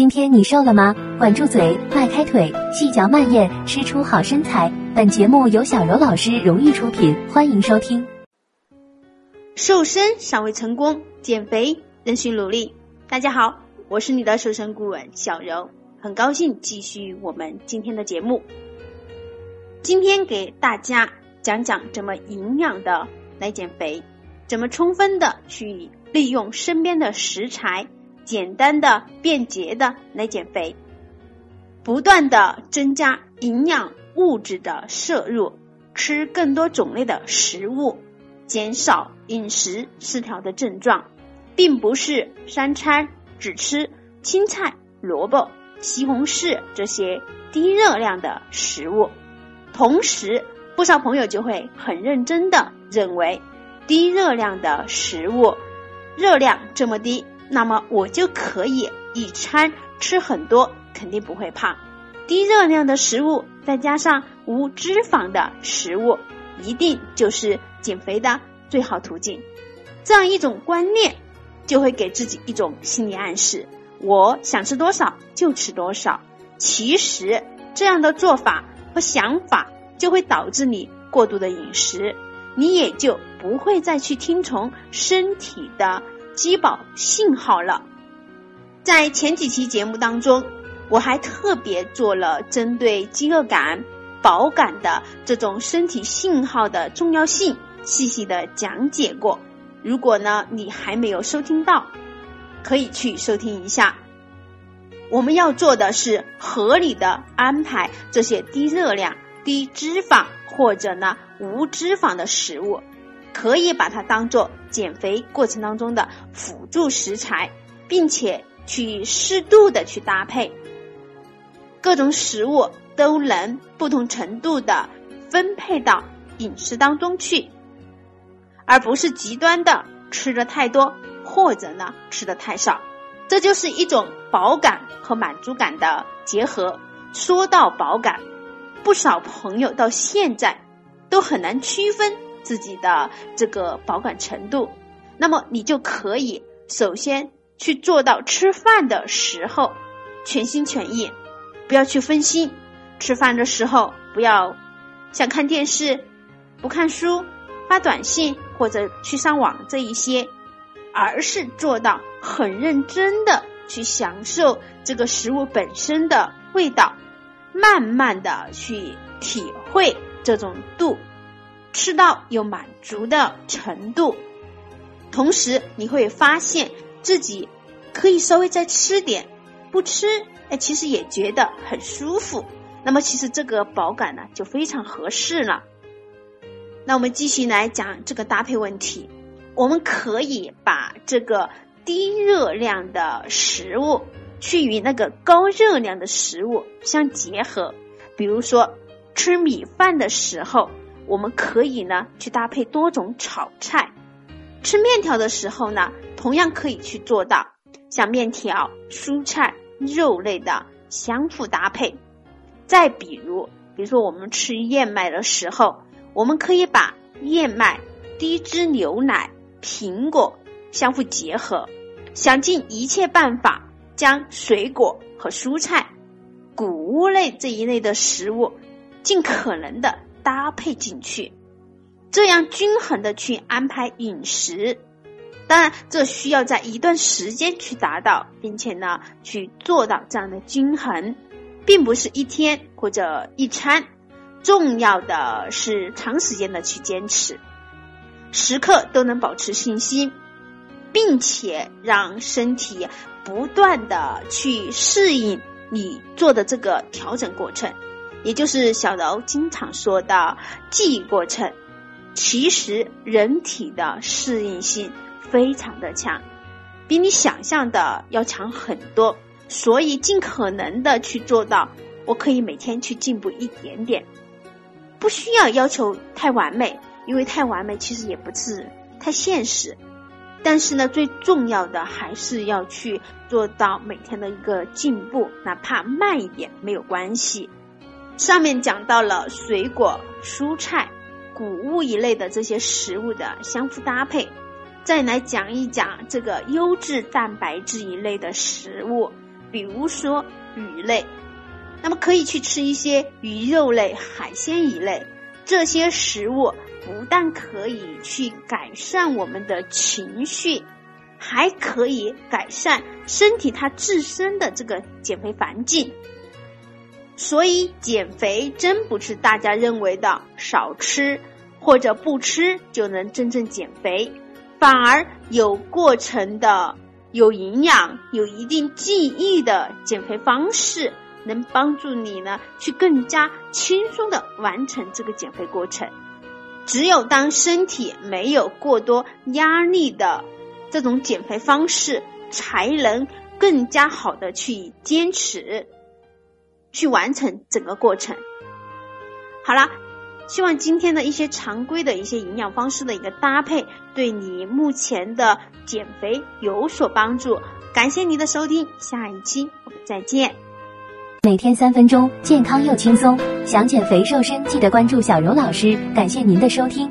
今天你瘦了吗？管住嘴，迈开腿，细嚼慢咽，吃出好身材。本节目由小柔老师荣誉出品，欢迎收听。瘦身尚未成功，减肥仍需努力。大家好，我是你的瘦身顾问小柔，很高兴继续我们今天的节目。今天给大家讲讲怎么营养的来减肥，怎么充分的去利用身边的食材。简单的、便捷的来减肥，不断的增加营养物质的摄入，吃更多种类的食物，减少饮食失调的症状，并不是三餐只吃青菜、萝卜、西红柿这些低热量的食物。同时，不少朋友就会很认真的认为，低热量的食物热量这么低。那么我就可以一餐吃很多，肯定不会胖。低热量的食物再加上无脂肪的食物，一定就是减肥的最好途径。这样一种观念，就会给自己一种心理暗示：我想吃多少就吃多少。其实这样的做法和想法，就会导致你过度的饮食，你也就不会再去听从身体的。饥饱信号了，在前几期节目当中，我还特别做了针对饥饿感、饱感的这种身体信号的重要性，细细的讲解过。如果呢你还没有收听到，可以去收听一下。我们要做的是合理的安排这些低热量、低脂肪或者呢无脂肪的食物。可以把它当做减肥过程当中的辅助食材，并且去适度的去搭配，各种食物都能不同程度的分配到饮食当中去，而不是极端的吃的太多或者呢吃的太少，这就是一种饱感和满足感的结合。说到饱感，不少朋友到现在都很难区分。自己的这个饱感程度，那么你就可以首先去做到吃饭的时候全心全意，不要去分心。吃饭的时候不要想看电视、不看书、发短信或者去上网这一些，而是做到很认真的去享受这个食物本身的味道，慢慢的去体会这种度。吃到有满足的程度，同时你会发现自己可以稍微再吃点，不吃哎，其实也觉得很舒服。那么其实这个饱感呢就非常合适了。那我们继续来讲这个搭配问题，我们可以把这个低热量的食物去与那个高热量的食物相结合，比如说吃米饭的时候。我们可以呢去搭配多种炒菜，吃面条的时候呢，同样可以去做到像面条、蔬菜、肉类的相互搭配。再比如，比如说我们吃燕麦的时候，我们可以把燕麦、低脂牛奶、苹果相互结合，想尽一切办法将水果和蔬菜、谷物类这一类的食物尽可能的。搭配进去，这样均衡的去安排饮食。当然，这需要在一段时间去达到，并且呢去做到这样的均衡，并不是一天或者一餐。重要的是长时间的去坚持，时刻都能保持信心，并且让身体不断的去适应你做的这个调整过程。也就是小柔经常说的记忆过程，其实人体的适应性非常的强，比你想象的要强很多。所以尽可能的去做到，我可以每天去进步一点点，不需要要求太完美，因为太完美其实也不是太现实。但是呢，最重要的还是要去做到每天的一个进步，哪怕慢一点没有关系。上面讲到了水果、蔬菜、谷物一类的这些食物的相互搭配，再来讲一讲这个优质蛋白质一类的食物，比如说鱼类，那么可以去吃一些鱼肉类、海鲜一类，这些食物不但可以去改善我们的情绪，还可以改善身体它自身的这个减肥环境。所以减肥真不是大家认为的少吃或者不吃就能真正减肥，反而有过程的、有营养、有一定记忆的减肥方式，能帮助你呢去更加轻松的完成这个减肥过程。只有当身体没有过多压力的这种减肥方式，才能更加好的去坚持。去完成整个过程。好了，希望今天的一些常规的一些营养方式的一个搭配，对你目前的减肥有所帮助。感谢您的收听，下一期我们再见。每天三分钟，健康又轻松。想减肥瘦身，记得关注小柔老师。感谢您的收听。